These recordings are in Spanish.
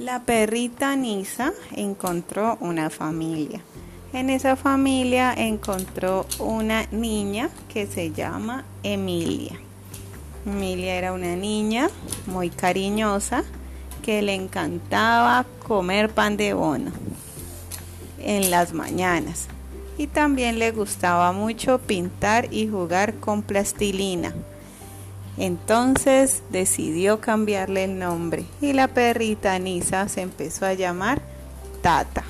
La perrita Nisa encontró una familia. En esa familia encontró una niña que se llama Emilia. Emilia era una niña muy cariñosa que le encantaba comer pan de bono en las mañanas y también le gustaba mucho pintar y jugar con plastilina. Entonces decidió cambiarle el nombre y la perrita Nisa se empezó a llamar Tata.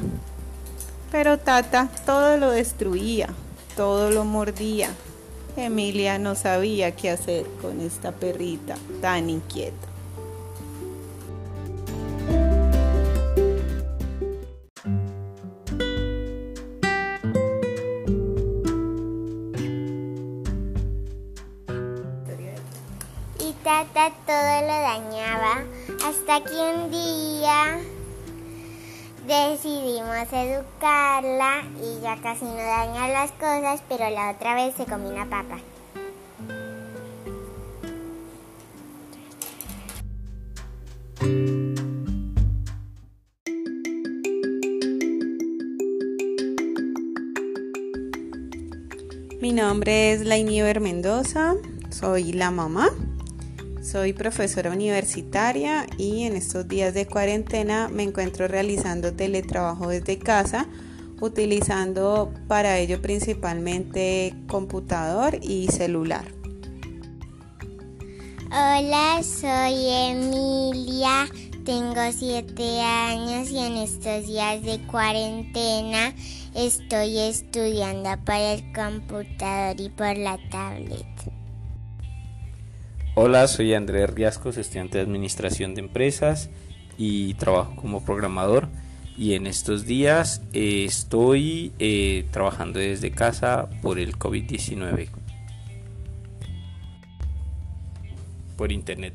Pero Tata todo lo destruía, todo lo mordía. Emilia no sabía qué hacer con esta perrita tan inquieta. Tata todo lo dañaba hasta que un día decidimos educarla y ya casi no daña las cosas, pero la otra vez se comió una papa. Mi nombre es Lainiver Mendoza, soy la mamá, soy profesora universitaria y en estos días de cuarentena me encuentro realizando teletrabajo desde casa, utilizando para ello principalmente computador y celular. Hola, soy Emilia, tengo siete años y en estos días de cuarentena estoy estudiando por el computador y por la tablet. Hola, soy Andrés Riascos, estudiante de Administración de Empresas y trabajo como programador. Y en estos días eh, estoy eh, trabajando desde casa por el COVID-19. Por internet.